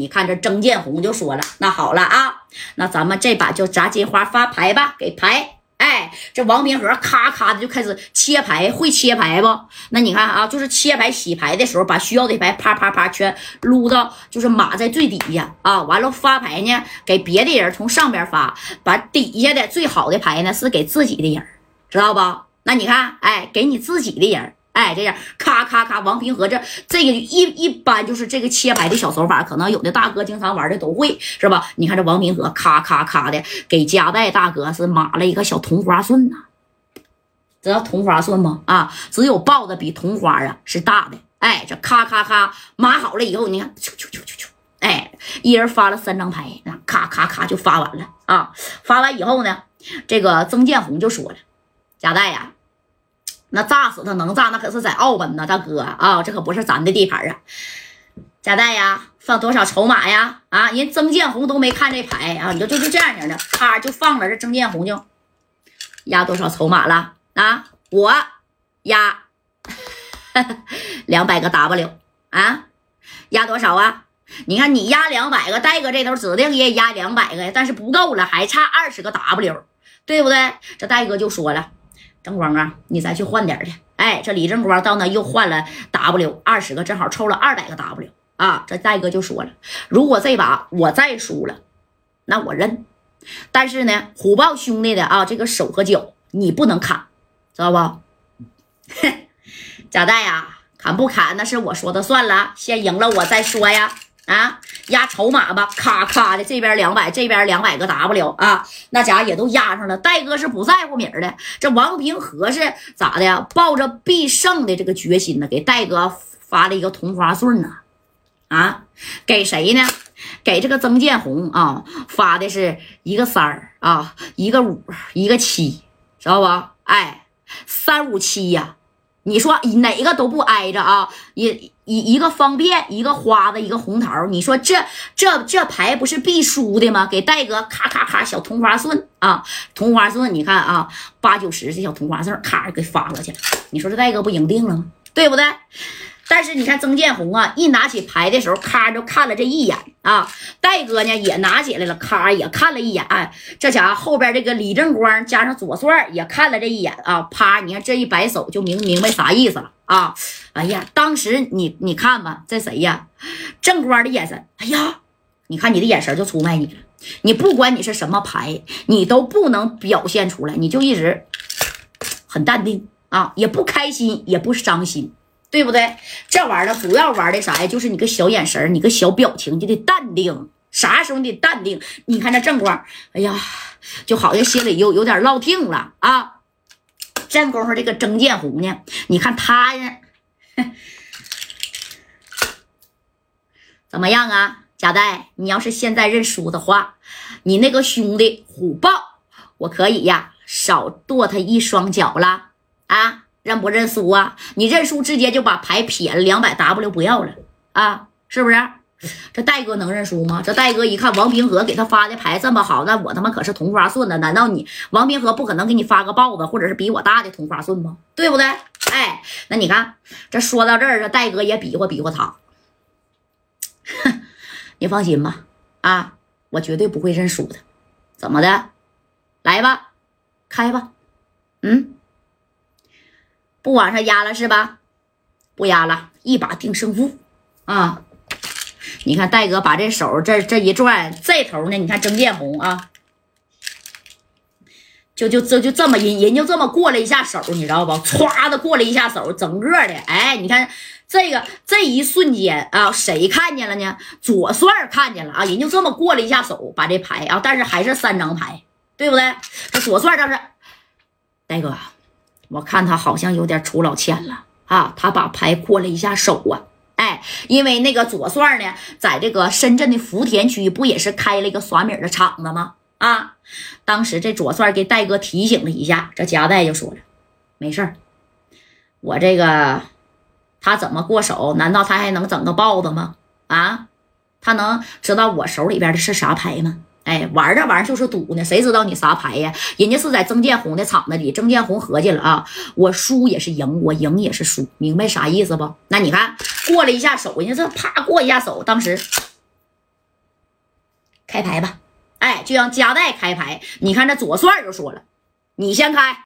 你看这曾建红就说了，那好了啊，那咱们这把就砸金花发牌吧，给牌。哎，这王平和咔咔的就开始切牌，会切牌不？那你看啊，就是切牌洗牌的时候，把需要的牌啪啪啪全撸到，就是码在最底下啊。完了发牌呢，给别的人从上边发，把底下的最好的牌呢是给自己的人，知道不？那你看，哎，给你自己的人。哎，这样咔咔咔，王平和这这个一一般就是这个切牌的小手法，可能有的大哥经常玩的都会，是吧？你看这王平和咔咔咔的给加代大哥是码了一个小同花顺呐，知道同花顺吗？啊，只有豹子比同花啊是大的。哎，这咔咔咔码好了以后，你看，啾啾啾啾啾，哎，一人发了三张牌，那咔咔咔就发完了啊。发完以后呢，这个曾建红就说了，加代呀。那炸死他能炸，那可是在澳门呢，大哥啊，这可不是咱的地盘啊！贾代呀，放多少筹码呀？啊，人曾建红都没看这牌啊，你就就是这样型的，咔就放了。这曾建红就压多少筹码了啊？我压 两百个 W 啊，压多少啊？你看你压两百个，戴哥这头指定也压两百个呀，但是不够了，还差二十个 W，对不对？这戴哥就说了。正光啊，你再去换点去。哎，这李正光到那又换了 W 二十个，正好凑了二百个 W 啊。这戴哥就说了，如果这把我再输了，那我认。但是呢，虎豹兄弟的啊，这个手和脚你不能砍，知道不？贾戴呀，砍不砍那是我说的算了，先赢了我再说呀。啊，压筹码吧，咔咔的，这边两百，这边两百个 W 啊，那家也都压上了。戴哥是不在乎米的，这王平和是咋的呀？抱着必胜的这个决心呢，给戴哥发了一个同花顺呢。啊，给谁呢？给这个曾建红啊，发的是一个三儿啊，一个五，一个七，知道不？哎，三五七呀。你说哪个都不挨着啊？也一一个方便，一个花子，一个红桃。你说这这这牌不是必输的吗？给戴哥咔咔咔小同花顺啊，同花顺，你看啊，八九十这小同花顺，咔给发过去了。你说这戴哥不赢定了吗？对不对？但是你看曾建红啊，一拿起牌的时候，咔就看了这一眼啊。戴哥呢也拿起来了，咔也看了一眼。这家伙后边这个李正光加上左帅也看了这一眼啊。啪，你看这一摆手就明明白啥意思了啊。哎呀，当时你你看吧，这谁呀？正光的眼神，哎呀，你看你的眼神就出卖你了。你不管你是什么牌，你都不能表现出来，你就一直很淡定啊，也不开心，也不伤心。对不对？这玩意儿主要玩的啥呀？就是你个小眼神你个小表情，就得淡定。啥时候你得淡定？你看这正光，哎呀，就好像心里有有点落听了啊。这功夫，这个曾建红呢？你看他呀，怎么样啊？贾代，你要是现在认输的话，你那个兄弟虎豹，我可以呀，少剁他一双脚了啊。认不认输啊？你认输，直接就把牌撇了，两百 W 不要了啊？是不是？这戴哥能认输吗？这戴哥一看王平和给他发的牌这么好，那我他妈可是同花顺呢？难道你王平和不可能给你发个豹子，或者是比我大的同花顺吗？对不对？哎，那你看，这说到这儿，这戴哥也比划比划他。你放心吧，啊，我绝对不会认输的。怎么的？来吧，开吧，嗯。不往上压了是吧？不压了，一把定胜负啊！你看戴哥把这手这这一转，这头呢？你看曾建红啊，就就这就这么人人就这么过了一下手，你知道不？歘的过了一下手，整个的哎，你看这个这一瞬间啊，谁看见了呢？左帅看见了啊，人就这么过了一下手，把这牌啊，但是还是三张牌，对不对？这左帅倒是戴哥。我看他好像有点出老千了啊！他把牌过了一下手啊，哎，因为那个左帅呢，在这个深圳的福田区不也是开了一个耍米的厂子吗？啊，当时这左帅给戴哥提醒了一下，这夹带就说了，没事儿，我这个他怎么过手？难道他还能整个豹子吗？啊，他能知道我手里边的是啥牌吗？哎，玩这玩意就是赌呢，谁知道你啥牌呀？人家是在曾建红的场子里，曾建红合计了啊，我输也是赢，我赢也是输，明白啥意思不？那你看过了一下手，人家这啪过一下手，当时开牌吧。哎，就让加代开牌。你看这左帅就说了，你先开。